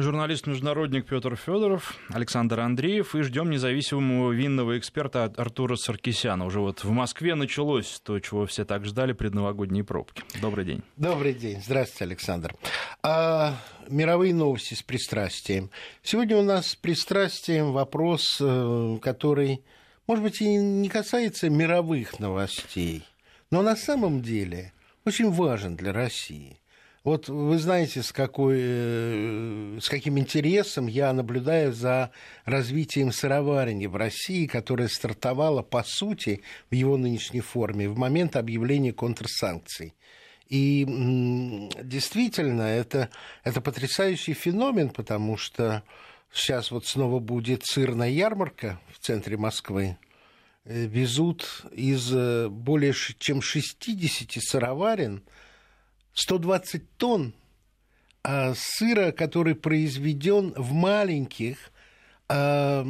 Журналист-международник Петр Федоров, Александр Андреев и ждем независимого винного эксперта Артура Саркисяна. Уже вот в Москве началось то, чего все так ждали, предновогодние пробки. Добрый день. Добрый день. Здравствуйте, Александр. А, мировые новости с пристрастием. Сегодня у нас с пристрастием вопрос, э, который, может быть, и не касается мировых новостей, но на самом деле очень важен для России. Вот вы знаете, с, какой, э, с каким интересом я наблюдаю за развитием сыроварения в России, которое стартовало, по сути, в его нынешней форме в момент объявления контрсанкций. И действительно, это, это потрясающий феномен, потому что сейчас вот снова будет сырная ярмарка в центре Москвы. Э, везут из э, более чем 60 сыроварен – 120 тонн а, сыра, который произведен в маленьких, а,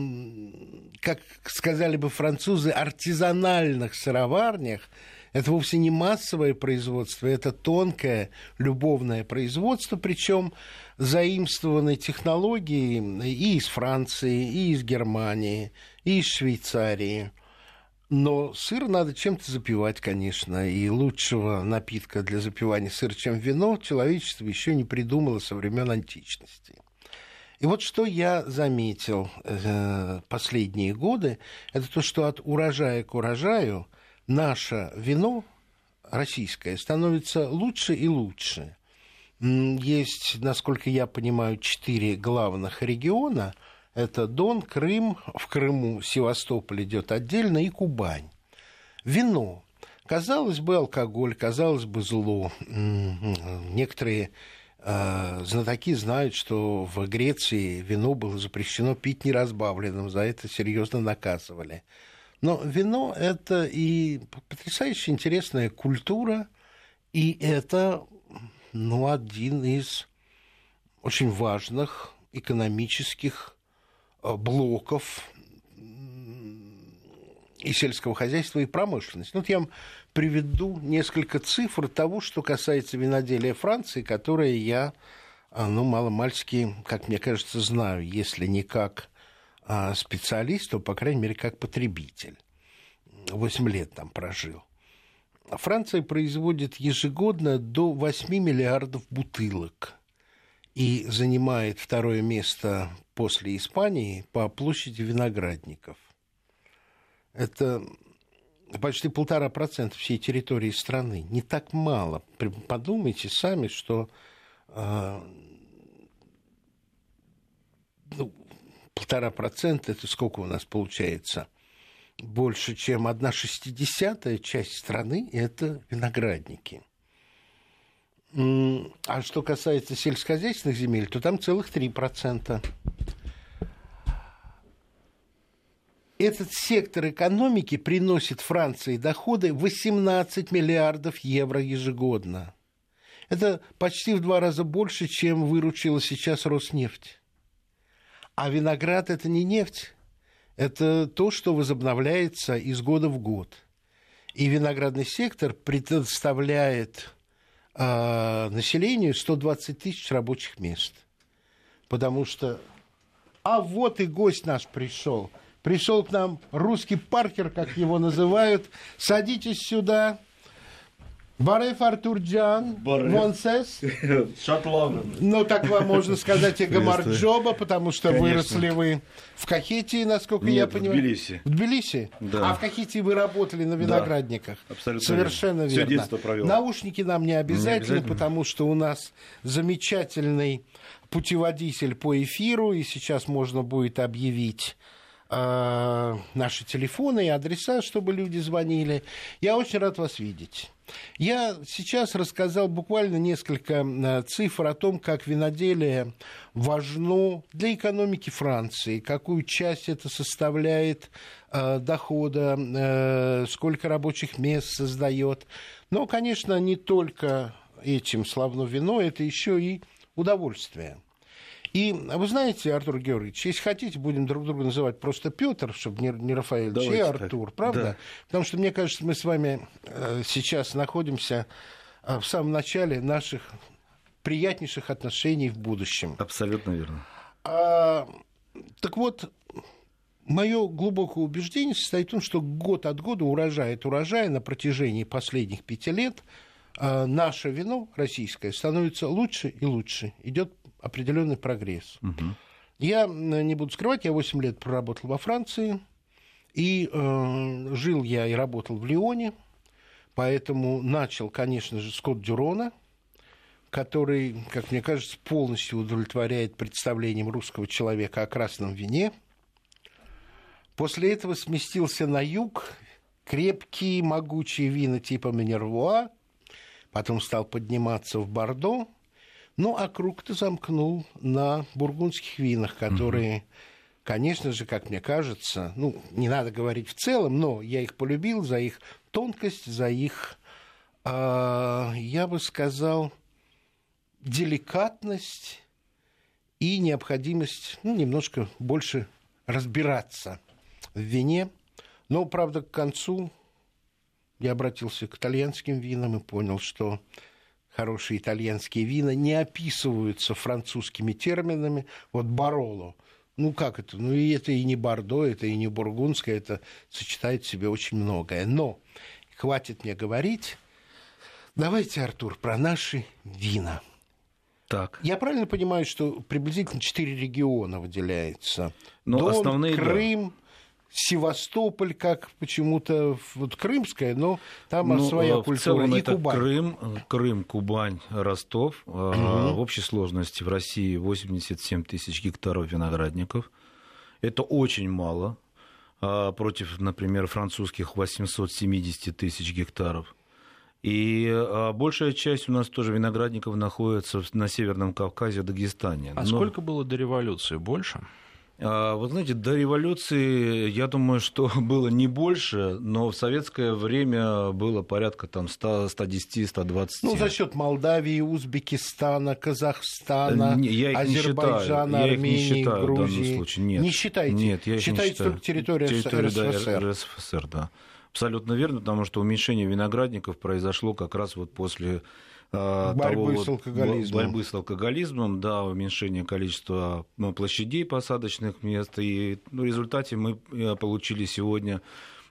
как сказали бы французы, артизанальных сыроварнях, это вовсе не массовое производство, это тонкое любовное производство, причем заимствованной технологии и из Франции, и из Германии, и из Швейцарии. Но сыр надо чем-то запивать, конечно, и лучшего напитка для запивания сыра, чем вино, человечество еще не придумало со времен античности. И вот что я заметил э, последние годы, это то, что от урожая к урожаю наше вино российское становится лучше и лучше. Есть, насколько я понимаю, четыре главных региона – это Дон, Крым, в Крыму Севастополь идет отдельно и Кубань. Вино. Казалось бы, алкоголь, казалось бы, зло. Некоторые э, знатоки знают, что в Греции вино было запрещено пить неразбавленным, за это серьезно наказывали. Но вино – это и потрясающе интересная культура, и это ну, один из очень важных экономических блоков и сельского хозяйства, и промышленности. Ну, вот я вам приведу несколько цифр того, что касается виноделия Франции, которые я, а, ну, мало-мальски, как мне кажется, знаю, если не как а, специалист, то, по крайней мере, как потребитель. Восемь лет там прожил. Франция производит ежегодно до 8 миллиардов бутылок и занимает второе место после Испании по площади виноградников. Это почти полтора процента всей территории страны. Не так мало. Подумайте сами, что э, ну, полтора процента, это сколько у нас получается? Больше, чем одна шестидесятая часть страны – это виноградники. А что касается сельскохозяйственных земель, то там целых три процента. Этот сектор экономики приносит Франции доходы 18 миллиардов евро ежегодно. Это почти в два раза больше, чем выручила сейчас Роснефть. А виноград – это не нефть, это то, что возобновляется из года в год. И виноградный сектор предоставляет э, населению 120 тысяч рабочих мест. Потому что... А вот и гость наш пришел – пришел к нам русский Паркер, как его называют. Садитесь сюда. Бареф Артурджан, Монсес. Шотланд. Ну, так вам можно сказать и Гамарджоба, потому что Конечно. выросли вы в Кахетии, насколько Нет, я понимаю. в Тбилиси. В Тбилиси? Да. А в Кахетии вы работали на виноградниках? Да, абсолютно Совершенно верно. верно. Все детство провел. Наушники нам не обязательно, не обязательно, потому что у нас замечательный путеводитель по эфиру, и сейчас можно будет объявить э, наши телефоны и адреса, чтобы люди звонили. Я очень рад вас видеть. Я сейчас рассказал буквально несколько э, цифр о том, как виноделие важно для экономики Франции, какую часть это составляет э, дохода, сколько рабочих мест создает. Но, конечно, не только этим славно вино, это еще и удовольствие. И вы знаете, Артур Георгиевич, если хотите, будем друг друга называть просто Петр, чтобы не, не Рафаэль, и Артур, так. правда? Да. Потому что, мне кажется, мы с вами э, сейчас находимся э, в самом начале наших приятнейших отношений в будущем. Абсолютно верно. А, так вот, мое глубокое убеждение состоит в том, что год от года урожай от урожая на протяжении последних пяти лет а, наше вино российское становится лучше и лучше. Идет определенный прогресс. Угу. Я не буду скрывать, я 8 лет проработал во Франции, и э, жил я и работал в Лионе, поэтому начал, конечно же, с Кот-Дюрона, который, как мне кажется, полностью удовлетворяет представлениям русского человека о красном вине. После этого сместился на юг, крепкие, могучие вина типа Минервуа, потом стал подниматься в Бордо, ну, а круг-то замкнул на бургундских винах, которые, угу. конечно же, как мне кажется, ну, не надо говорить в целом, но я их полюбил за их тонкость, за их, э, я бы сказал, деликатность и необходимость ну, немножко больше разбираться в вине. Но, правда, к концу я обратился к итальянским винам и понял, что хорошие итальянские вина не описываются французскими терминами. Вот Бароло. Ну как это? Ну и это и не Бордо, это и не Бургундское, это сочетает в себе очень многое. Но хватит мне говорить. Давайте, Артур, про наши вина. Так. Я правильно понимаю, что приблизительно четыре региона выделяется? Ну, Дон, основные, Крым, да. Севастополь, как почему-то вот крымская, но там ну, своя в культура. Целом и это Кубань. Крым, Крым, Кубань, Ростов. Угу. В общей сложности в России 87 тысяч гектаров виноградников. Это очень мало а, против, например, французских 870 тысяч гектаров. И а, большая часть у нас тоже виноградников находится на Северном Кавказе, Дагестане. А Но... сколько было до революции? Больше? А, вы знаете, до революции, я думаю, что было не больше, но в советское время было порядка там 100, 110, 120. Ну, за счет Молдавии, Узбекистана, Казахстана, не, я их Азербайджана, не Армении, я их не считаю Грузии. В данном случае. Нет. Не считаете? Нет, я их Считаете не считаю. только территорию, территорию РСФСР. Да, РСФСР, да. Абсолютно верно, потому что уменьшение виноградников произошло как раз вот после э, борьбы того, с алкоголизмом. борьбы с алкоголизмом, да, уменьшение количества ну, площадей посадочных мест. И ну, в результате мы э, получили сегодня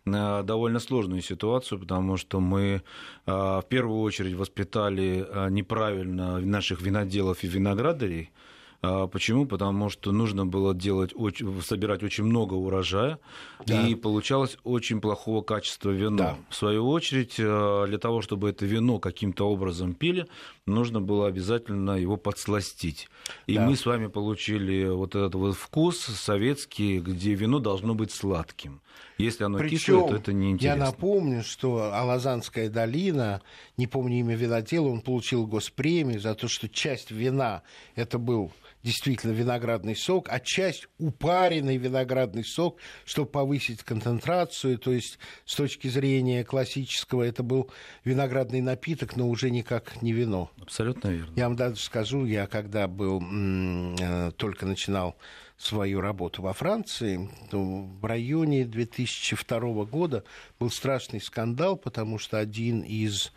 э, довольно сложную ситуацию, потому что мы в первую очередь воспитали неправильно наших виноделов и виноградарей, почему? Потому что нужно было делать, собирать очень много урожая, да. и получалось очень плохого качества вино. Да. В свою очередь, а, для того, чтобы это вино каким-то образом пили, нужно было обязательно его подсластить. И да. мы с вами получили вот этот вот вкус советский, где вино должно быть сладким. Если оно Причем, кислое, то это неинтересно. Я напомню, что Алазанская долина, не помню имя винодела, он получил госпремию за то, что часть вина это был действительно виноградный сок, а часть упаренный виноградный сок, чтобы повысить концентрацию. То есть с точки зрения классического это был виноградный напиток, но уже никак не вино. Абсолютно верно. Я вам даже скажу, я когда был, э, только начинал свою работу во Франции, то в районе 2002 года был страшный скандал, потому что один из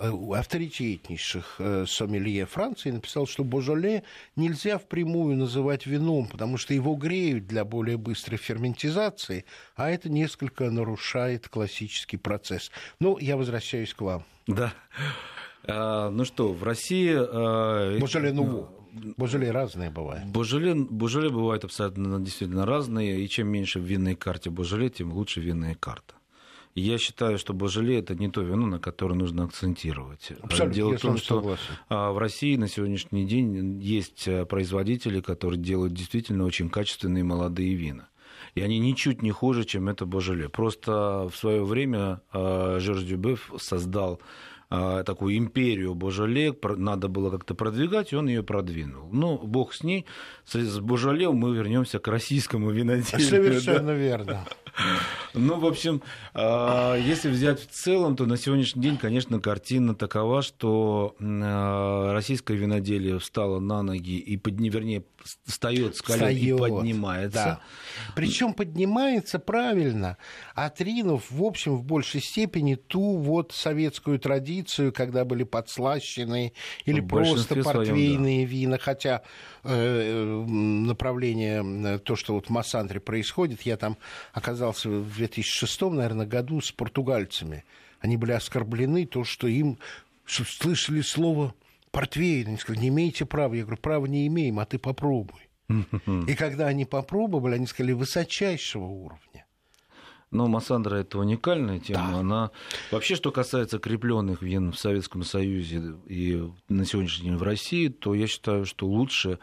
авторитетнейших э, сомелье Франции написал, что Божоле нельзя впрямую называть вином, потому что его греют для более быстрой ферментизации, а это несколько нарушает классический процесс. Ну, я возвращаюсь к вам. Да. А, ну что, в России... А... Божоле Нуво. Божоле разные бывают. Божоле, божоле бывают абсолютно действительно разные, и чем меньше в винной карте Божоле, тем лучше винная карта. Я считаю, что Божеле это не то вино, на которое нужно акцентировать. Абсолютно, Дело в том, что согласен. А, в России на сегодняшний день есть э, производители, которые делают действительно очень качественные молодые вина. И они ничуть не хуже, чем это Божеле. Просто в свое время э, Жорж Дюбеф создал э, такую империю Божоле, надо было как-то продвигать, и он ее продвинул. Ну, бог с ней. С Божоле мы вернемся к российскому виноделию. Совершенно да? верно. Ну, в общем, а, если взять в целом, то на сегодняшний день, конечно, картина такова, что а, российское виноделие встало на ноги и, под, вернее, встает с колен и поднимается. Да. Причем поднимается правильно, отринув, в общем, в большей степени ту вот советскую традицию, когда были подслащенные или просто портвейные своем, да. вина, хотя э, направление, э, то, что вот в Массандре происходит, я там оказался в 2006, наверное, году с португальцами. Они были оскорблены, то, что им слышали слово портвейн. Они сказали, не имеете права. Я говорю, права не имеем, а ты попробуй. И когда они попробовали, они сказали, высочайшего уровня. Но Массандра это уникальная тема. Да. Она вообще, что касается крепленных вин в Советском Союзе и на сегодняшний день в России, то я считаю, что лучше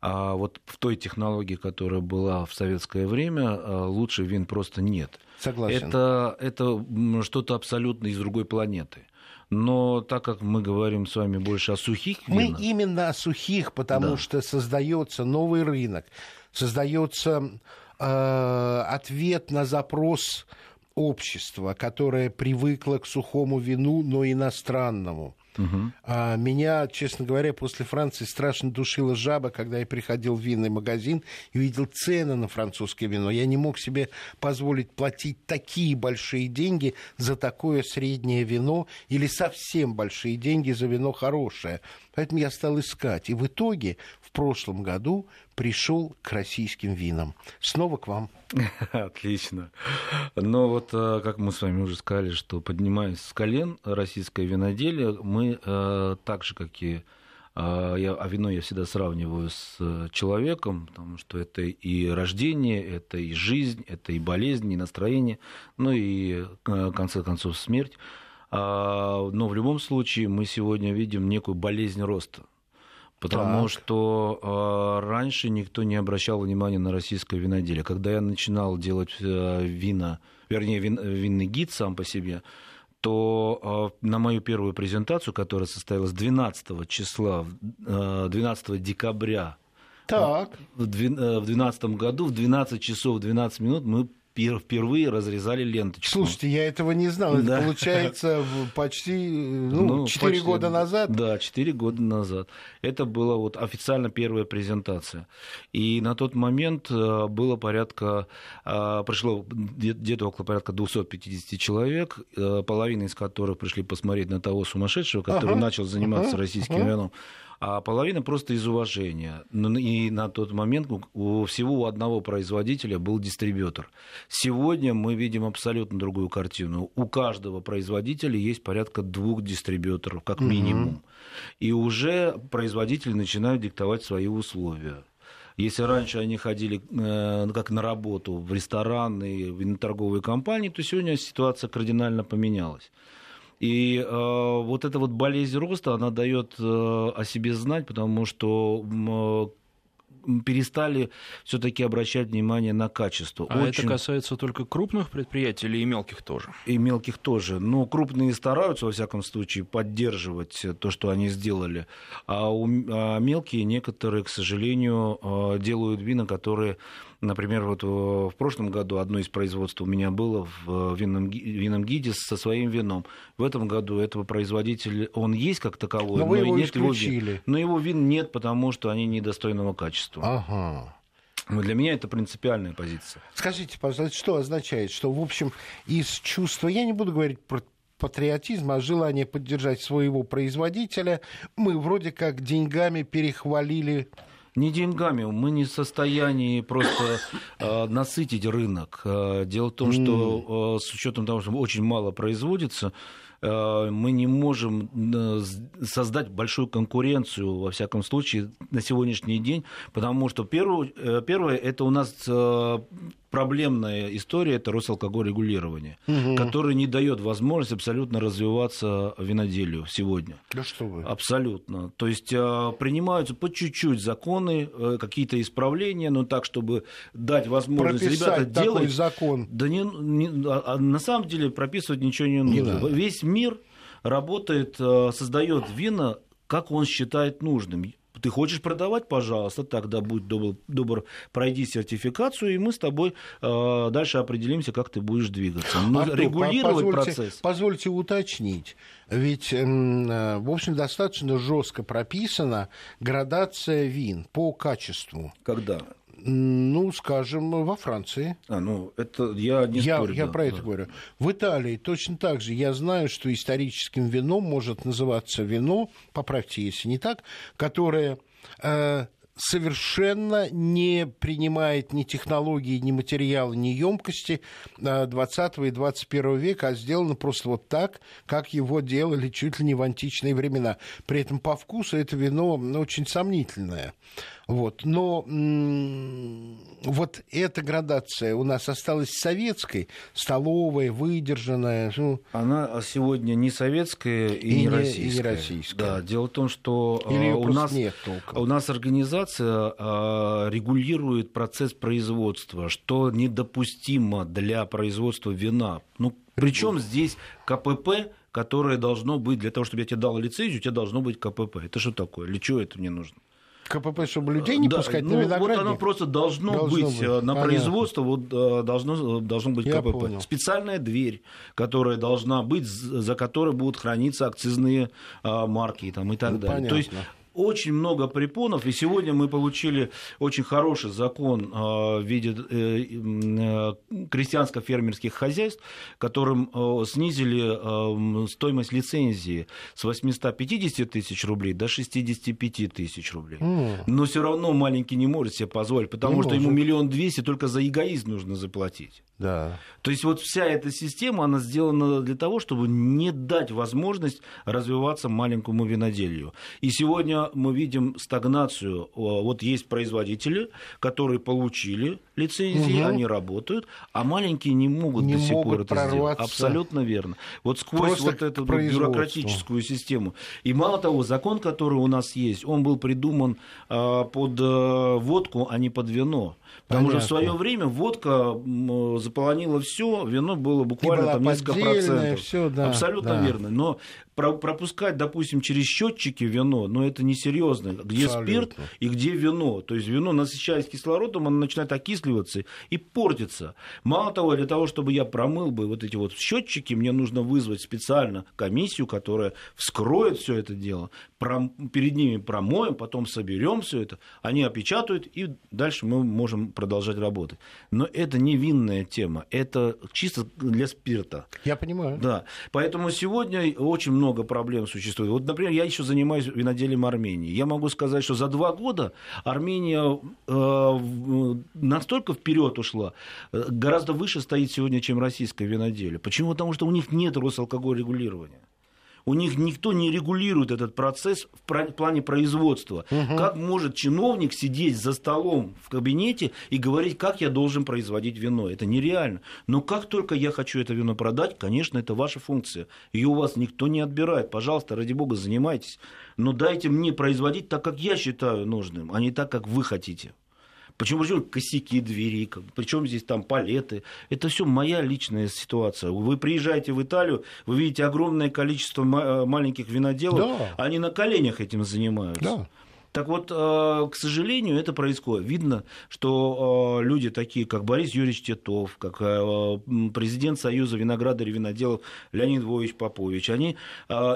а вот в той технологии, которая была в советское время, а, лучше вин просто нет. Согласен. Это, это что-то абсолютно из другой планеты. Но так как мы говорим с вами больше о сухих винах... Мы именно о сухих, потому да. что создается новый рынок, создается э, ответ на запрос общества, которое привыкло к сухому вину, но иностранному. А меня, честно говоря, после Франции страшно душила жаба, когда я приходил в винный магазин и видел цены на французское вино. Я не мог себе позволить платить такие большие деньги за такое среднее вино или совсем большие деньги за вино хорошее. Поэтому я стал искать. И в итоге прошлом году пришел к российским винам. Снова к вам. Отлично. Но вот, э, как мы с вами уже сказали, что поднимаясь с колен российское виноделие, мы э, так же, как и э, я, а вино я всегда сравниваю с человеком, потому что это и рождение, это и жизнь, это и болезнь, и настроение, ну и, в конце концов, смерть. А, но в любом случае мы сегодня видим некую болезнь роста. Потому так. что э, раньше никто не обращал внимания на российское виноделие. Когда я начинал делать э, вина, вернее, вин, винный гид сам по себе, то э, на мою первую презентацию, которая состоялась 12 числа, э, 12 декабря так. в 2012 году, в 12 часов 12 минут мы впервые разрезали ленточку. Слушайте, я этого не знал. Это получается почти ну, ну, 4 почти, года назад. Да, 4 года назад. Это была вот официально первая презентация. И на тот момент э, было порядка, э, пришло где-то около порядка 250 человек, э, половина из которых пришли посмотреть на того сумасшедшего, который ага, начал заниматься ага, российским ага. вином а половина просто из уважения. И на тот момент у всего у одного производителя был дистрибьютор. Сегодня мы видим абсолютно другую картину. У каждого производителя есть порядка двух дистрибьюторов, как минимум. Угу. И уже производители начинают диктовать свои условия. Если раньше они ходили э, как на работу в рестораны, в торговые компании, то сегодня ситуация кардинально поменялась. И э, вот эта вот болезнь роста, она дает э, о себе знать, потому что э, перестали все-таки обращать внимание на качество. А Очень... это касается только крупных предприятий или и мелких тоже? И мелких тоже. Но крупные стараются, во всяком случае, поддерживать то, что они сделали. А, у... а мелкие некоторые, к сожалению, э, делают вина, которые Например, вот э, в прошлом году одно из производств у меня было в винном, винном гиде со своим вином. В этом году этого производителя, он есть как таковой, но, но его нет исключили. его Но его вин нет, потому что они недостойного качества. Ага. Но для меня это принципиальная позиция. Скажите, пожалуйста, что означает, что, в общем, из чувства, я не буду говорить про патриотизм, а желание поддержать своего производителя, мы вроде как деньгами перехвалили не деньгами, мы не в состоянии просто э, насытить рынок. Э, дело в том, что э, с учетом того, что очень мало производится, Э, мы не можем э, создать большую конкуренцию, во всяком случае, на сегодняшний день, потому что первое, первое это у нас проблемная история это Росалкоголь регулирование, угу. который не дает возможность абсолютно развиваться виноделию сегодня. Да что вы. Абсолютно. То есть принимаются по чуть-чуть законы, какие-то исправления, но так, чтобы дать возможность Прописать ребята делать. закон. Да не, не, а, а на самом деле прописывать ничего не нужно. Не Весь мир работает, э, создает вина, как он считает нужным. Ты хочешь продавать, пожалуйста, тогда будь добр, добр пройди сертификацию, и мы с тобой э, дальше определимся, как ты будешь двигаться. Но Артур, регулировать позвольте, процесс. Позвольте уточнить. Ведь, э, в общем, достаточно жестко прописана градация вин по качеству. Когда? Ну, скажем, во Франции. А, ну, это я не я, спорю. я да, про это да. говорю. В Италии точно так же. Я знаю, что историческим вином может называться вино, поправьте, если не так, которое э, совершенно не принимает ни технологии, ни материала, ни емкости 20 и 21 века, а сделано просто вот так, как его делали чуть ли не в античные времена. При этом по вкусу это вино ну, очень сомнительное. Вот. Но м- вот эта градация у нас осталась советской, столовая, выдержанная. Ну, Она сегодня не советская и, И не, не- российская. и не российская. Да, дело в том, что или ее у нас нет толком. У нас организация э, регулирует процесс производства, что недопустимо для производства вина. Ну, причем здесь КПП, которое должно быть, для того, чтобы я тебе дал лицензию, у тебя должно быть КПП. Это что такое? Для чего это мне нужно? КПП, чтобы людей не Да, пускать ну, на виноградник? Вот оно просто должно, Должно быть, быть, э, на понятно. производство, вот э, должно, должно быть Я КПП. понял. Специальная дверь, которая должна быть, за которой будут храниться акцизные э, марки там, и так Ну, далее. То есть понятно. Очень много препонов, и сегодня мы получили очень хороший закон э, в виде э, э, крестьянско-фермерских хозяйств, которым снизили стоимость лицензии с 850 тысяч рублей до 65 тысяч рублей. Но все равно маленький не может себе позволить, потому Не что ему может. миллион двести только за эгоизм нужно заплатить. Да. То есть вот вся эта система, она сделана для того, чтобы не дать возможность развиваться маленькому виноделию. И сегодня мы видим стагнацию. Вот есть производители, которые получили лицензии, Мгм. они работают, а маленькие не могут Не до сих пор могут это сделать. Абсолютно верно. Вот сквозь Просто вот эту бюрократическую систему. И мало того, закон, который у нас есть, он был придуман а, под э, водку, а не под вино. Потому что в свое время водка заполонила все, вино было буквально там несколько процентов. всё, да, Абсолютно да. верно. Но про- пропускать, допустим, через счетчики вино, ну это несерьезно. Где Абсолютно. спирт и где вино. То есть вино, насыщаясь кислородом, оно начинает окисливаться и портится. Мало того, для того, чтобы я промыл бы вот эти вот счетчики, мне нужно вызвать специально комиссию, которая вскроет все это дело, пром- перед ними промоем, потом соберем все это, они опечатают, и дальше мы можем продолжать работать. Но это не винная тема, это чисто для спирта. Я понимаю. Да, поэтому сегодня очень много проблем существует. Вот, например, я еще занимаюсь виноделием Армении. Я могу сказать, что за два года Армения э, настолько вперед ушла, э, гораздо выше стоит сегодня, чем российское виноделие. Почему? Потому что у них нет Росалкоголь регулирования. У них никто не регулирует этот процесс в плане производства. Как может чиновник сидеть за столом в кабинете и говорить, как я должен производить вино? Это нереально. Но как только я хочу это вино продать, конечно, это ваша функция. Ее у вас никто не отбирает. Пожалуйста, ради бога, занимайтесь. Но дайте мне производить так, как я считаю нужным, а не так, как вы хотите. Почему, почему косяки двери, причем здесь там палеты. Это все моя личная ситуация. Вы приезжаете в Италию, вы видите огромное количество ма- маленьких виноделов, Да. они на коленях этим занимаются. Да. Так вот, э, к сожалению, это происходит. Видно, что э, люди такие, как Борис Юрьевич Титов, как э, президент Союза виноградарей виноделов Леонид Львович Попович, они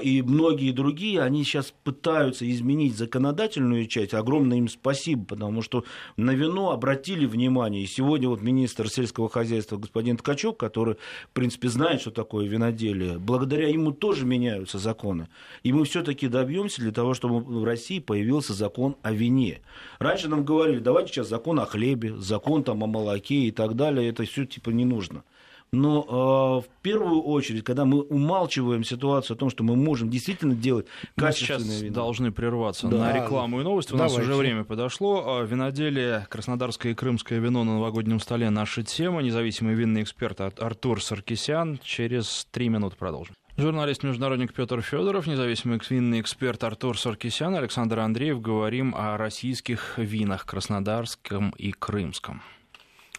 и многие другие, они сейчас пытаются изменить законодательную часть. Огромное им спасибо, потому что на вино обратили внимание. И сегодня вот министр сельского хозяйства господин Ткачук, который, в принципе, знает, что такое виноделие, благодаря ему тоже меняются законы. И мы все-таки добьемся для того, чтобы в России появился закон о вине. Раньше нам говорили, давайте сейчас закон о хлебе, закон там о молоке и так далее. Это все типа не нужно. Но э, в первую очередь, когда мы умалчиваем ситуацию о том, что мы можем действительно делать Мы сейчас качественное вино. должны прерваться Да. на рекламу и новости. У нас Давайте. уже время подошло. А, Виноделие, краснодарское и крымское вино на новогоднем столе. Наша тема. Независимый винный эксперт Ар- Артур Саркисян. Через три минуты продолжим. Журналист-международник Петр Федоров, независимый винный эксперт Артур Саркисян, Александр Андреев. Говорим о российских винах краснодарском и крымском.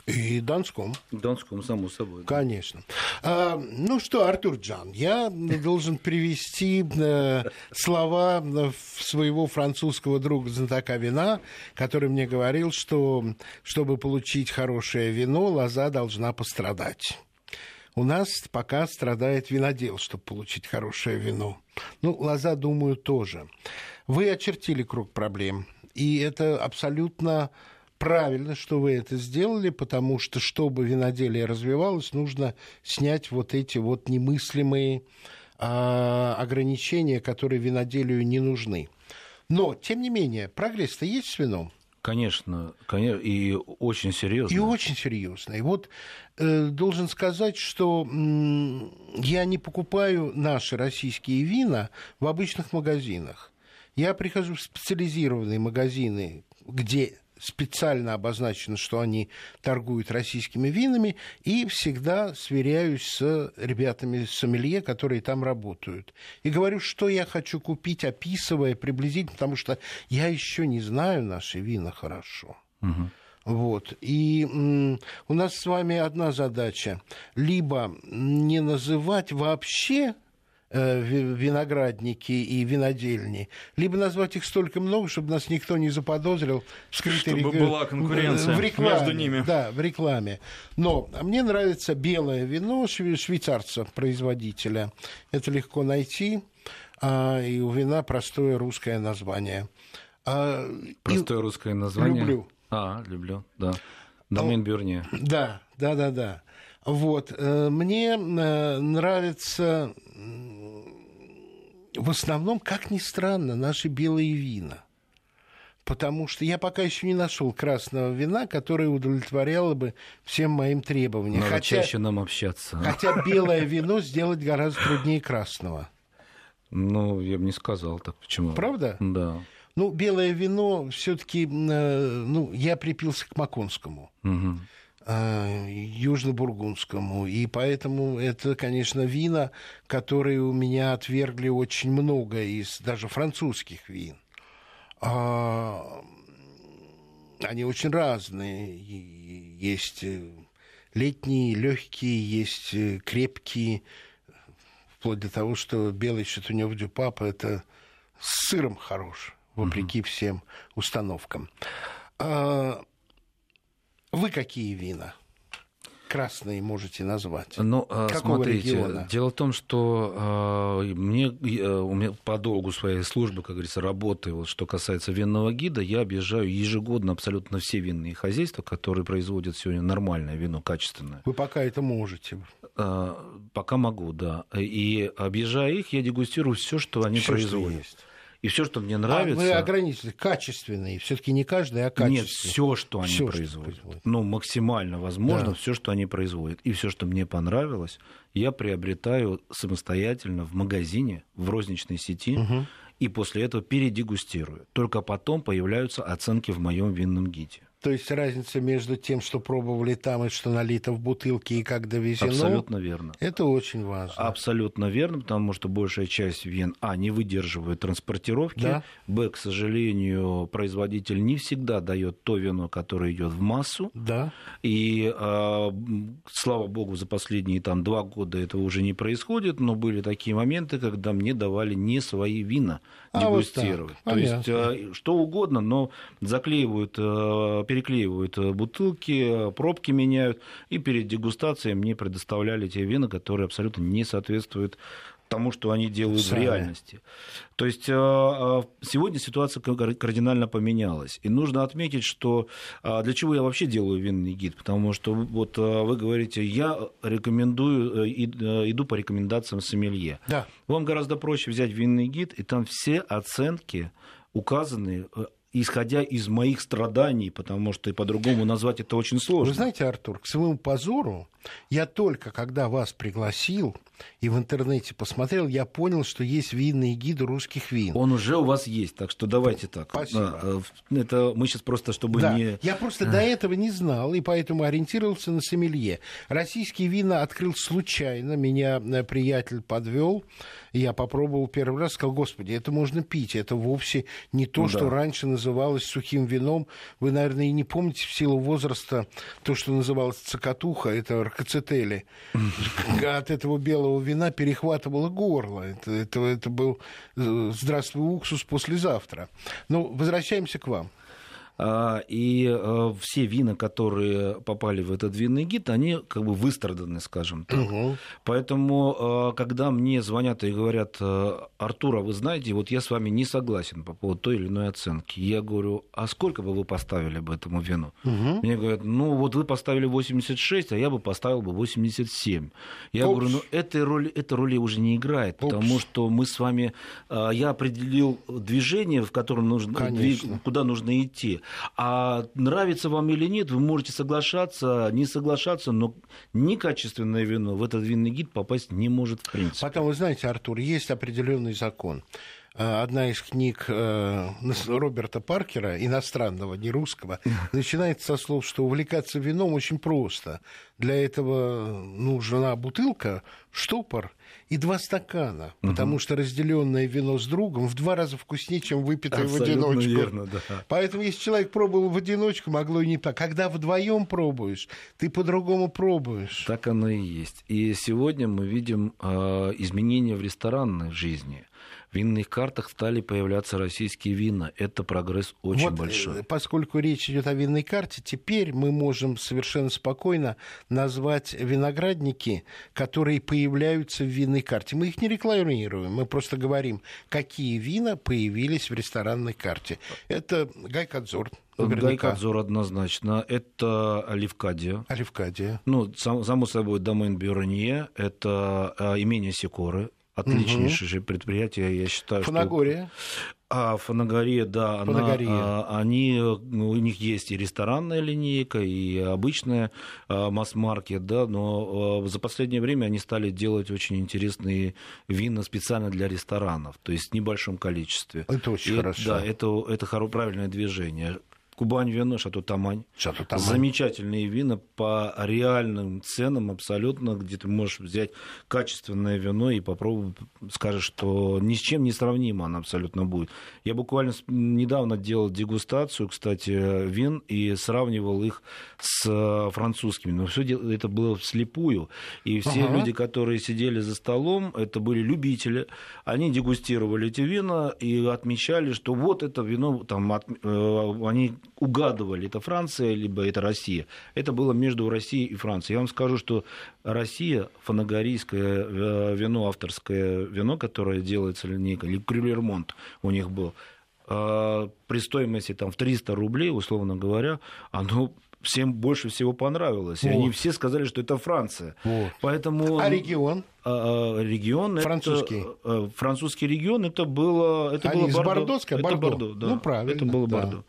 И Донском. Донском, само собой. Конечно. А, ну что, Артур Джан, я должен привести э, слова своего французского друга знатока вина, который мне говорил, что чтобы получить хорошее вино, лоза должна пострадать. У нас пока страдает винодел, чтобы получить хорошее вино. Ну, лоза, думаю, тоже. Вы очертили круг проблем. И это абсолютно правильно, что вы это сделали, потому что, чтобы виноделие развивалось, нужно снять вот эти вот немыслимые а, ограничения, которые виноделию не нужны. Но, тем не менее, прогресс-то есть с вином? Конечно, конечно, и очень серьезно. И очень серьезно. И вот э, должен сказать, что э, я не покупаю наши российские вина в обычных магазинах. Я прихожу в специализированные магазины, где специально обозначено, что они торгуют российскими винами, и всегда сверяюсь с ребятами сомелье, которые там работают. И говорю, что я хочу купить, описывая приблизительно, потому что я еще не знаю наши вина хорошо. Угу. Вот. И м, у нас с вами одна задача. Либо не называть вообще виноградники и винодельни, либо назвать их столько много, чтобы нас никто не заподозрил в скрытой Чтобы была конкуренция в рекламе, между ними. Да, в рекламе. Но мне нравится белое вино швейцарца, производителя. Это легко найти. А, и у вина простое русское название. А, простое и... русское название? Люблю. А, люблю, да. Домен Бюрне. Да, да, да, да. Вот. Э, мне э, нравится в основном, как ни странно, наши белые вина. Потому что я пока еще не нашел красного вина, которое удовлетворяло бы всем моим требованиям. Надо хотя, чаще нам общаться. Хотя белое вино сделать гораздо труднее красного. Ну, я бы не сказал так. Почему? Правда? Да. Ну, белое вино все-таки, э, ну, я припился к Маконскому. Угу. Э, южно-бургундскому. И поэтому это, конечно, вина, которые у меня отвергли очень много из даже французских вин. А, они очень разные. Есть э, летние, легкие, есть э, крепкие, вплоть до того, что белый шатунев дюпап это с сыром хорош, вопреки mm-hmm. всем установкам. А, вы какие вина? красные можете назвать? Ну, а, Какого смотрите, региона? дело в том, что э, мне, э, у меня по долгу своей службы, как говорится, работы, вот, что касается винного гида, я объезжаю ежегодно абсолютно все винные хозяйства, которые производят сегодня нормальное вино, качественное. Вы пока это можете? Э, пока могу, да. И объезжая их, я дегустирую все, что они всё, производят. Что есть. И все, что мне нравится... А вы ограничили качественные, все-таки не каждый, а качественные. Нет, все, что они всё, производят. Что производят. Ну, максимально возможно, да. все, что они производят. И все, что мне понравилось, я приобретаю самостоятельно в магазине, в розничной сети, угу. и после этого передегустирую. Только потом появляются оценки в моем винном гиде. То есть разница между тем, что пробовали там и что налито в бутылке и как довезено. Абсолютно верно. Это очень важно. Абсолютно верно, потому что большая часть вин, а, не выдерживает транспортировки, да. б, к сожалению, производитель не всегда дает то вино, которое идет в массу. Да. И, э, слава богу, за последние там два года этого уже не происходит, но были такие моменты, когда мне давали не свои вина а дегустировать. Вот то есть э, что угодно, но заклеивают э, переклеивают э, бутылки, э, пробки меняют, и перед дегустацией мне предоставляли те вина, которые абсолютно не соответствуют тому, что они делают Сами. в реальности. То есть э, сегодня ситуация кардинально поменялась. И нужно отметить, что для чего я вообще делаю винный гид? Потому что вот вы говорите, я рекомендую, иду по рекомендациям сомелье. Да. Вам гораздо проще взять винный гид, и там все оценки указаны исходя из моих страданий, потому что и по-другому назвать это очень сложно. Вы знаете, Артур, к своему позору, я только когда вас пригласил и в интернете посмотрел, я понял, что есть винные гиды русских вин. Он уже у вас есть, так что давайте так. Спасибо. Э, это мы сейчас просто, чтобы да, не... Я просто до этого не знал, и поэтому ориентировался на сомелье. Российские вина открыл случайно, меня э, приятель подвел, я попробовал первый раз, сказал, господи, это можно пить, это вовсе не то, ну, что да. раньше называлось называлось сухим вином. Вы, наверное, и не помните в силу возраста то, что называлось цикатуха, это ракоцетели. От этого белого вина перехватывало горло. Это, это, это был э, «Здравствуй, уксус» послезавтра. Но возвращаемся к вам. А, и э, все вина, которые попали в этот винный гид, они как бы выстраданы, скажем так. Угу. Поэтому, э, когда мне звонят и говорят, э, Артур, а вы знаете, вот я с вами не согласен по поводу той или иной оценки, я говорю, а сколько бы вы поставили бы этому вину? Угу. Мне говорят, ну вот вы поставили 86, а я бы поставил бы 87. Я Опс. говорю, ну этой роли, эта роли уже не играет, Опс. потому что мы с вами, я определил движение, в котором нужно, куда нужно идти. А нравится вам или нет, вы можете соглашаться, не соглашаться, но некачественное вино в этот винный гид попасть не может в принципе. Потом, вы знаете, Артур, есть определенный закон э, одна из книг э, Роберта Паркера, иностранного, не русского, начинается со слов, что увлекаться вином очень просто. Для этого нужна бутылка, штопор и два стакана, угу. потому что разделенное вино с другом в два раза вкуснее, чем выпитое Абсолютно в одиночку. Верно, да. Поэтому, если человек пробовал в одиночку, могло и не так. Когда вдвоем пробуешь, ты по-другому пробуешь. Так оно и есть. И сегодня мы видим э, изменения в ресторанной жизни в винных картах стали появляться российские вина. Это прогресс очень вот, большой. Э, поскольку речь идет о винной карте, теперь мы можем совершенно спокойно назвать виноградники, которые появляются в винной карте. Мы их не рекламируем, мы просто говорим, какие вина появились в ресторанной карте. Это Гайкадзор, Гайкадзор однозначно. Это Оливкадия. Оливкадия. Ну, само собой, домен Бюронье. Это э, имение Секоры отличнейшее угу. предприятие, я считаю. Фанагория. Что... А Фанагория, да, Фанагория. Она, они, ну, у них есть и ресторанная линейка, и обычная а, масс-маркет, да, но а, за последнее время они стали делать очень интересные вина специально для ресторанов, то есть в небольшом количестве. Это очень и, хорошо. Да, это, это правильное движение. Кубань вино, Шато Тамань. Шато Тамань. Замечательные вина по реальным ценам абсолютно, где ты можешь взять качественное вино и попробовать, скажешь, что ни с чем не сравнимо оно абсолютно будет. Я буквально недавно делал дегустацию, кстати, вин и сравнивал их с французскими. Но все это было вслепую. И все ага. люди, которые сидели за столом, это были любители. Они дегустировали эти вина и отмечали, что вот это вино, там, от, э, они угадывали, это Франция, либо это Россия. Это было между Россией и Францией. Я вам скажу, что Россия, фанагорийское э, вино, авторское вино, которое делается линейкой, или Крюлермонт у них был, э, при стоимости там, в 300 рублей, условно говоря, оно всем больше всего понравилось. Вот. И они все сказали, что это Франция. Вот. Поэтому... А регион? А, а регион французский. Это, э, французский регион это было это Они было Бордо. Бордо, это Бордо, да. Ну правильно. Это было да. Бордо.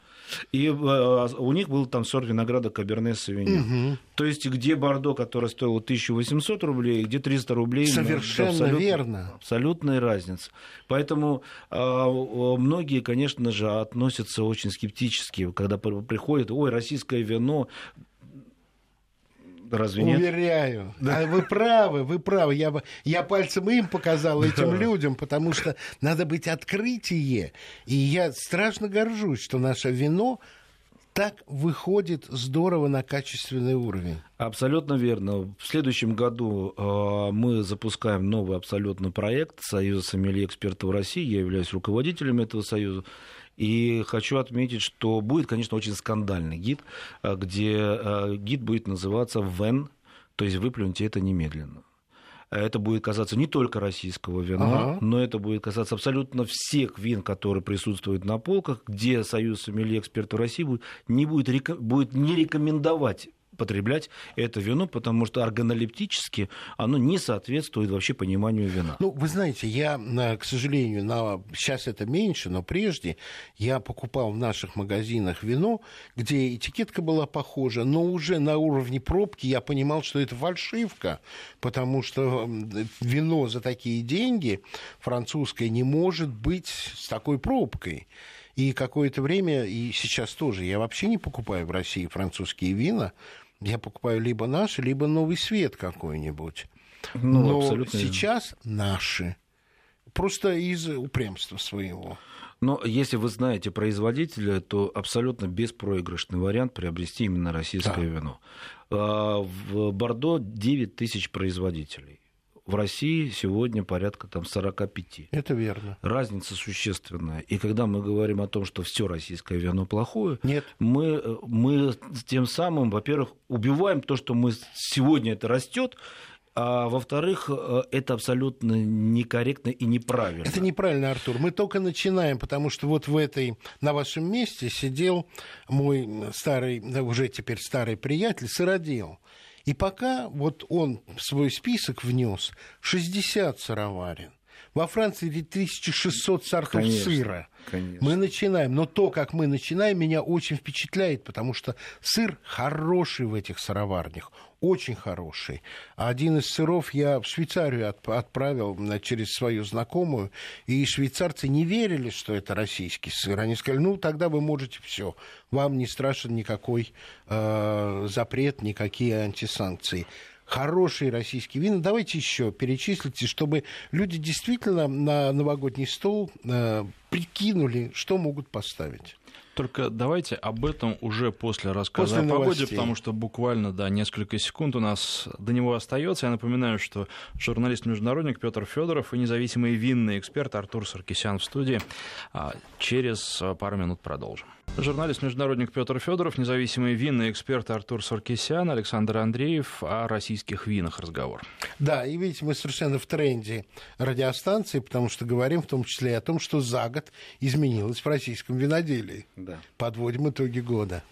И э, у них был там сорт винограда Каберне Савиньон. Угу. То есть, где Бордо, который стоил 1800 рублей, где 300 рублей. Совершенно абсолютно, верно. Абсолютная разница. Поэтому э, многие, конечно же, относятся очень скептически, когда приходят, ой, российское вино, Разве нет? Уверяю. Да. Вы правы, вы правы. Я, я пальцем им показал этим людям, потому что надо быть открытие. И я страшно горжусь, что наше вино так выходит здорово на качественный уровень. Абсолютно верно. В следующем году э, мы запускаем новый абсолютно проект Союза сомелье экспертов России. Я являюсь руководителем этого союза. И хочу отметить, что будет, конечно, очень скандальный гид, э, где э, гид будет называться «ВЕН», то есть «Выплюньте это немедленно». Это будет касаться не только российского вина, ага. но это будет касаться абсолютно всех вин, которые присутствуют на полках, где Союз сомелье экспертов России будет, не будет, будет не рекомендовать потреблять это вино, потому что органолептически оно не соответствует вообще пониманию вина. Ну, вы знаете, я, э, к сожалению, на... сейчас это меньше, но прежде я покупал в наших магазинах вино, где этикетка была похожа, но уже на уровне пробки я понимал, что это фальшивка, потому что вино за такие деньги французское не может быть с такой пробкой. И какое-то время, и сейчас тоже, я вообще не покупаю в России французские вина, я покупаю либо наши, либо новый свет какой-нибудь. Ну, Но сейчас наши. Просто из упрямства своего. Но если вы знаете производителя, то абсолютно беспроигрышный вариант приобрести именно российское да. вино. А, в Бордо 9 тысяч производителей. В России сегодня порядка там 45. Это верно. Разница существенная. И когда мы говорим о том, что все российское вино плохое, Нет. Мы, мы тем самым, во-первых, убиваем то, что мы сегодня это растет, а во-вторых, э, это абсолютно некорректно и неправильно. Это неправильно, Артур. Мы только начинаем, потому что вот в этой, на вашем месте сидел мой старый, уже теперь старый приятель, сыродел. И пока вот он свой список внес 60 сыроварен, во Франции 3600 сортов конечно, сыра. Конечно. Мы начинаем. Но то, как мы начинаем, меня очень впечатляет, потому что сыр хороший в этих сыроварнях. Очень хороший. Один из сыров я в Швейцарию отправил через свою знакомую, и швейцарцы не верили, что это российский сыр. Они сказали, ну, тогда вы можете все. Вам не страшен никакой э, запрет, никакие антисанкции хорошие российские вина. Давайте еще перечислите, чтобы люди действительно на новогодний стол э, прикинули, что могут поставить. Только давайте об этом уже после рассказа после о погоде, новостей. потому что буквально, да, несколько секунд у нас до него остается. Я напоминаю, что журналист-международник Петр Федоров и независимый винный эксперт Артур Саркисян в студии. А, через пару минут продолжим. Журналист-международник Петр Федоров, независимый винный эксперт Артур Саркисян, Александр Андреев о российских винах разговор. Да, и видите, мы совершенно в тренде радиостанции, потому что говорим в том числе и о том, что за год изменилось в российском виноделии. Да. Подводим итоги года.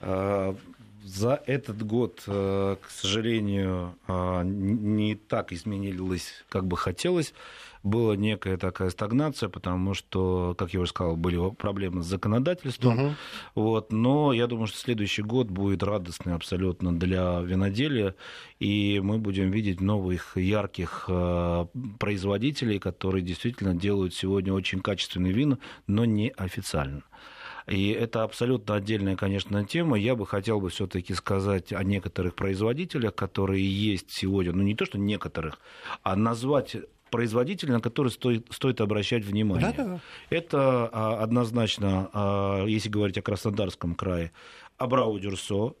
А, за этот год, э, к сожалению, а, не так изменилось, как бы хотелось была некая такая стагнация, потому что, как я уже сказал, были проблемы с законодательством. Угу. Вот, но я думаю, что следующий год будет радостный абсолютно для виноделия, и мы будем видеть новых ярких э, производителей, которые действительно делают сегодня очень качественные вина, но не официально. И это абсолютно отдельная, конечно, тема. Я бы хотел бы все-таки сказать о некоторых производителях, которые есть сегодня. Ну, не то, что некоторых, а назвать производителей, на которые стоит, стоит обращать внимание. Да-да. Это а, однозначно, а, если говорить о Краснодарском крае, Абрау-Дюрсо,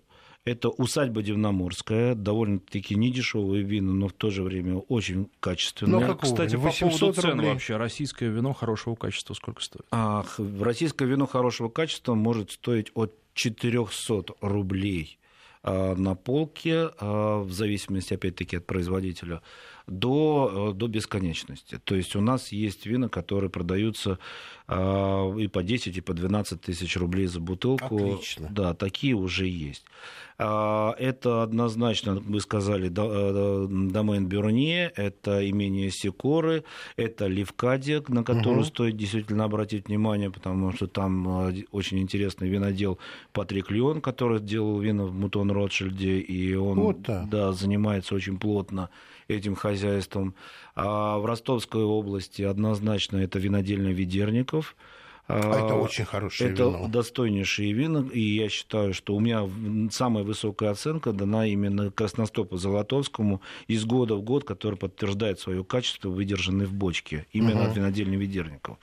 это усадьба Дивноморская, довольно-таки недешевые вина, но в то же время очень качественные. Ну, Кстати, по поводу цен рублей. вообще, российское вино хорошего качества сколько стоит? А, российское вино хорошего качества может стоить от 400 рублей а, на полке, а, в зависимости, опять-таки, от производителя до, э, до бесконечности. То есть у нас есть вина, которые продаются э, и по 10, и по 12 тысяч рублей за бутылку. Отлично. Да, такие уже есть. Э, это однозначно, вы сказали, э, домен Бюрне, это имение Секоры, это Левкадия, на которую угу. стоит действительно обратить внимание, потому что там э, очень интересный винодел Патрик Леон, который делал вина в Мутон Ротшильде, и он вот да, занимается очень плотно этим хозяйством. А в Ростовской области однозначно это винодельня Ведерников. А это очень хорошее это вино. Это достойнейшие вина, и я считаю, что у меня самая высокая оценка дана именно Красностопу Золотовскому из года в год, который подтверждает свое качество, выдержанное в бочке, именно угу. от винодельни Ведерников.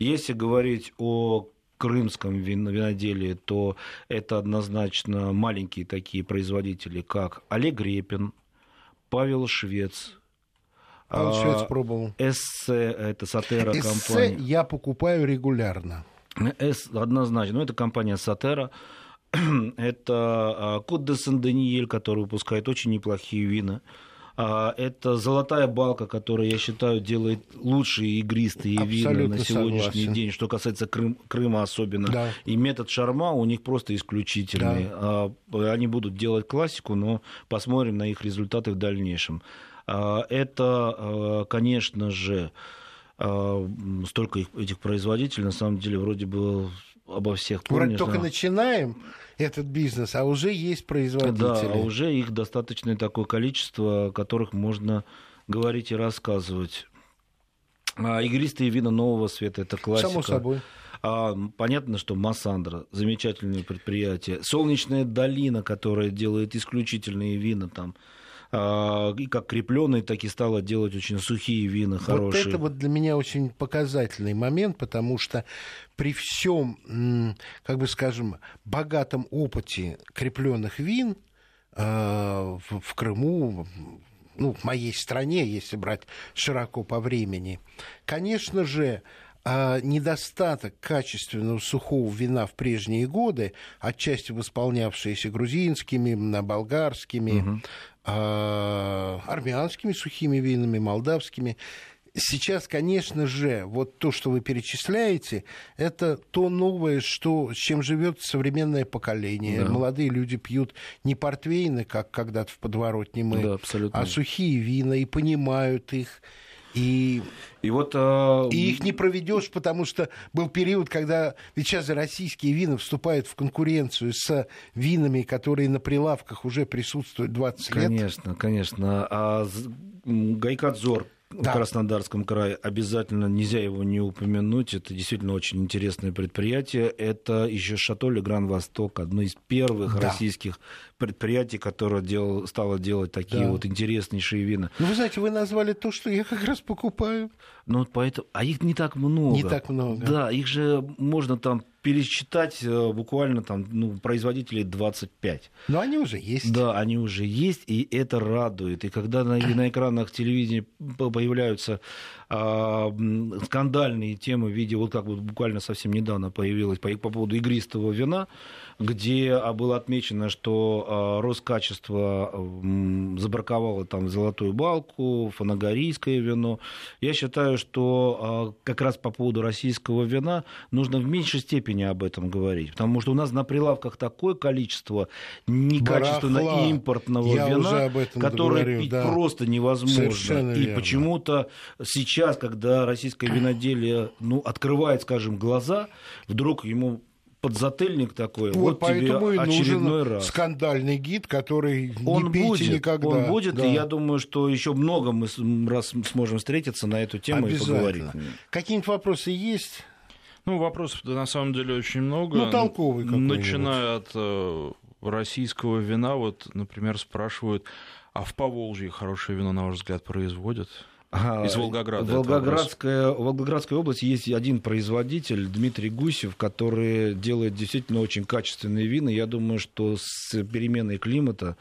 Если говорить о крымском виноделии, то это однозначно маленькие такие производители, как Олег Репин, Павел Швец. Павел а, Швец пробовал. Эссе, это Сатера компания. я покупаю регулярно. Эс, однозначно. Ну, это компания Сатера. это Кот де Сен-Даниэль, который выпускает очень неплохие вина. А, это золотая балка, которая, я считаю, делает лучшие игристые Абсолютно вина на сегодняшний согласен. день, что касается Крым, Крыма особенно. Да. И метод шарма у них просто исключительный. Да. А, они будут делать классику, но посмотрим на их результаты в дальнейшем. А, это, конечно же, столько этих производителей, на самом деле, вроде бы обо всех помнишь. Вроде только начинаем этот бизнес, а уже есть производители. Да, а уже их достаточное такое количество, о которых можно говорить и рассказывать. А игристые вина нового света это классика. Само собой. А, понятно, что Массандра замечательное предприятие. Солнечная долина, которая делает исключительные вина там и как крепленные, так и стала делать очень сухие вина хорошие. Вот это вот для меня очень показательный момент, потому что при всем, как бы скажем, богатом опыте крепленных вин э, в Крыму, ну, в моей стране, если брать широко по времени, конечно же, а недостаток качественного сухого вина в прежние годы, отчасти восполнявшиеся грузинскими, болгарскими, угу. Э, армянскими сухими винами, молдавскими, Сейчас, конечно же, вот то, что вы перечисляете, это то новое, что, с чем живет современное поколение. Да. Молодые люди пьют не портвейны, как когда-то в подворотне мы, да, а сухие вина и понимают их. И, и, вот, э... и их не проведешь, потому что был период, когда ведь сейчас российские вина вступают в конкуренцию с винами, которые на прилавках уже присутствуют 20 конечно, лет. Конечно, конечно. А Гайкадзор да. в Краснодарском крае. Обязательно нельзя его не упомянуть. Это действительно очень интересное предприятие. Это еще Шатоль Гран Восток, одно из первых да. российских предприятий, которое делал, стало делать такие да. вот интереснейшие вина. Ну, вы знаете, вы назвали то, что я как раз покупаю. Ну, поэтому... А их не так много. Не так много. Да, их же можно там пересчитать э, буквально там, ну, производителей 25. Но они уже есть. Да, они уже есть, и это радует. И когда на, на экранах телевидения появляются скандальные темы в виде, вот как вот буквально совсем недавно появилось по, по поводу игристого вина, где а, было отмечено, что а, Роскачество забраковало там золотую балку, фанагорийское вино. Я считаю, что а, как раз по поводу российского вина нужно в меньшей степени об этом говорить, потому что у нас на прилавках такое количество некачественно Барахла. импортного Я вина, которое говорю, пить да. просто невозможно. Совершенно И почему-то сейчас, когда российское виноделие ну, открывает, скажем, глаза, вдруг ему подзатыльник такой. Вот, вот поэтому тебе и очередной нужен раз. скандальный гид, который он не будет, никогда. Он будет, да. и я думаю, что еще много мы раз сможем встретиться на эту тему и поговорить. Какие-нибудь вопросы есть? Ну, вопросов на самом деле очень много. Ну, толковый Начиная от э, российского вина, вот, например, спрашивают, а в Поволжье хорошее вино, на ваш взгляд, производят? Из Волгограда. Волгоградская, в Волгоградской области есть один производитель, Дмитрий Гусев, который делает действительно очень качественные вина. Я думаю, что с переменой климата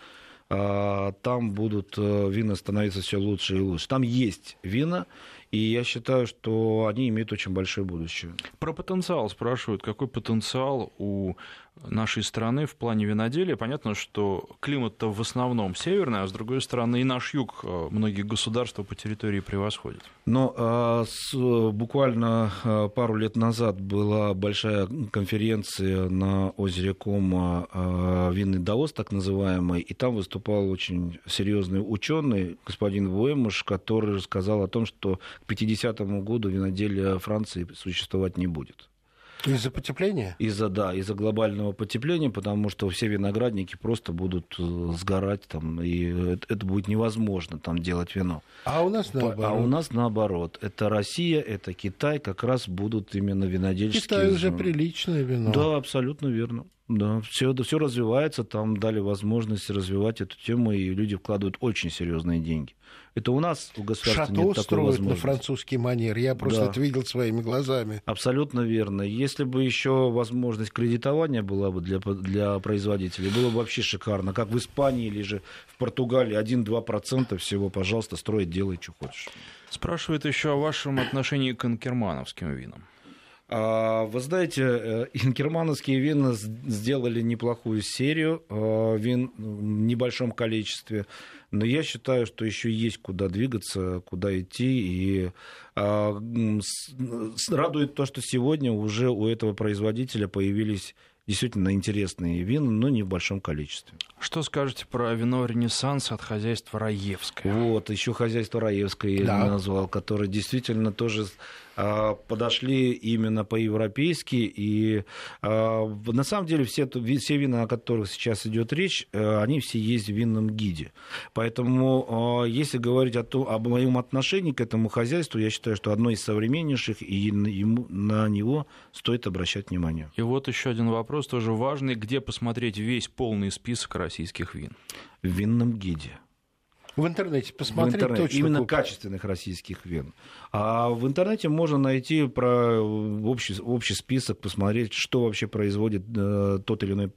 а, там будут э, вина становиться все лучше и лучше. Там есть вина, и я считаю, что они имеют очень большое будущее. Про потенциал спрашивают. Какой потенциал у нашей страны в плане виноделия. Понятно, что климат-то в основном северный, а с другой стороны и наш юг э, многие государства по территории превосходят. Но а, с, буквально а, пару лет назад была большая конференция на озере Кома а, «Винный даос», так называемый, и там выступал очень серьезный ученый, господин Воймуш, который рассказал о том, что к 50 году виноделие Франции существовать не будет. Из-за потепления? Из-за, да, из-за глобального потепления, потому что все виноградники просто будут э, сгорать там, и это, это будет невозможно там делать вино. А у нас наоборот? А у нас наоборот. Это Россия, это Китай, как раз будут именно винодельческие... Китай уже приличное вино. Да, абсолютно верно. Да, все, все развивается, там дали возможность развивать эту тему, и люди вкладывают очень серьезные деньги. Это у нас у государства Шато нет такой возможности. на французский манер. Я просто да. это видел своими глазами. Абсолютно верно. Если бы еще возможность кредитования была бы для, для производителей, было бы вообще шикарно. Как в Испании или же в Португалии 1-2% всего, пожалуйста, строй, делай, что хочешь. Спрашивают еще о вашем отношении к инкермановским винам. А, вы знаете, э, инкермановские вина сделали неплохую серию э, вин в небольшом количестве. Но я считаю, что еще есть куда двигаться, куда идти. И а, радует то, что сегодня уже у этого производителя появились действительно интересные вина, но не в большом количестве. Что скажете про вино «Ренессанс» от хозяйства Раевское? Вот, еще хозяйство Раевское я да. назвал, которое действительно тоже подошли именно по-европейски. И а, на самом деле все, все вина, о которых сейчас идет речь, э, они все есть в винном гиде. Поэтому, а, если говорить о том, об моем отношении к этому хозяйству, я считаю, что одно из современнейших, и ему, на него стоит обращать внимание. И вот еще один вопрос, тоже важный. Где посмотреть весь полный список российских вин? В винном гиде. В интернете посмотреть в интернете. точно. Именно купить. качественных российских вин. А в интернете можно найти про общий, общий список, посмотреть, что вообще производит э, тот или иной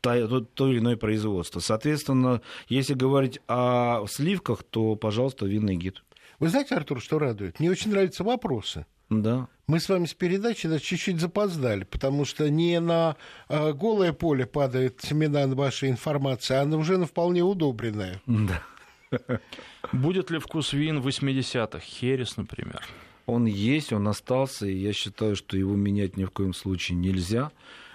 то, то, или иное производство. Соответственно, если говорить о сливках, то, пожалуйста, винный гид. Вы знаете, Артур, что радует? Мне очень нравятся вопросы. Да. Мы с вами с передачи даже чуть-чуть запоздали, потому что не на э, голое поле падает семена вашей информации, а на уже на вполне удобренное. Да. Будет ли вкус вин 80-х? Херес, например. Он есть, он остался, и я считаю, что его менять ни в коем случае нельзя.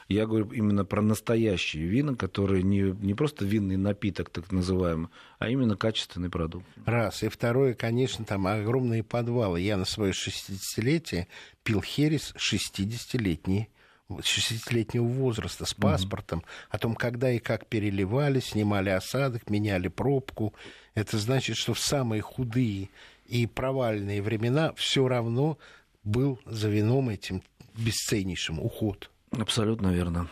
Я говорю именно про настоящие вина, которые не, не просто винный напиток, так называемый, а именно качественный продукт. Раз. И второе, конечно, там огромные подвалы. Я на свое 60-летие пил херес 60-летний 60-летнего возраста с паспортом, угу. о том, когда и как переливали, снимали осадок, меняли пробку. Это значит, что в самые худые и провальные времена все равно был за вином этим бесценнейшим уход. Абсолютно верно.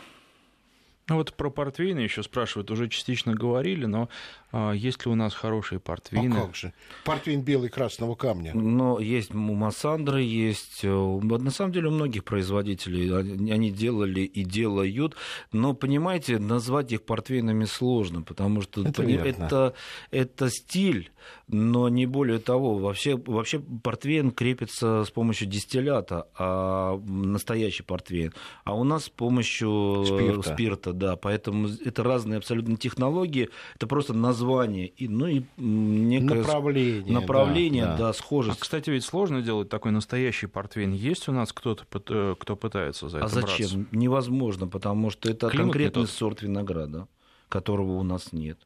Ну вот про портвейны еще спрашивают, уже частично говорили, но есть ли у нас хорошие портвейны? А как же? Портвейн белый красного камня. Но есть у Массандры, есть... Э, на самом деле у многих производителей они делали и делают, но, понимаете, назвать их портвейнами сложно, потому что это, это, это стиль, но не более того. Вообще, вообще портвейн крепится с помощью дистиллята, а настоящий портвейн. А у нас с помощью спирта, спирта да, поэтому это разные абсолютно технологии, это просто название, и, ну и некое направление, направление да, да. да, схожесть. А, кстати, ведь сложно делать такой настоящий портвейн. Есть у нас кто-то, э, кто пытается за это А зачем? браться? Невозможно, потому что это Климат конкретный сорт винограда, которого у нас нет.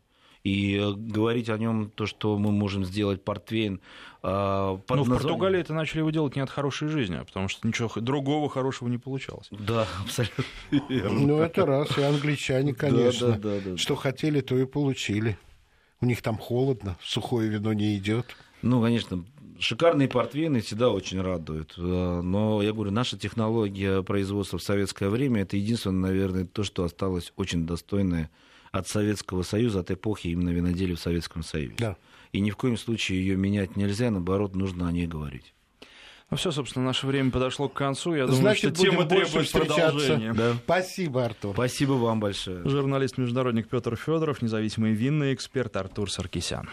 И говорить о нем то, что мы можем сделать портвейн. А, под Но названием... в Португалии это начали его делать не от хорошей жизни, а потому что ничего другого хорошего не получалось. Да, абсолютно. Ну, это раз. И англичане, конечно. Да, да, да, что хотели, то и получили. У них там холодно, сухое вино не идет. Ну, конечно, шикарные портвейны всегда очень радуют. Но я говорю, наша технология производства в советское время это единственное, наверное, то, что осталось очень достойное от Советского Союза, от эпохи именно виноделия в Советском Союзе. Да. И ни в коем случае ее менять нельзя, наоборот, нужно о ней говорить. Ну все, собственно, наше время подошло к концу. Я Значит, думаю, что тема требует встречаться. продолжения. Да. Спасибо, Артур. Спасибо вам большое. Журналист-международник Петр Федоров, независимый винный эксперт Артур Саркисян.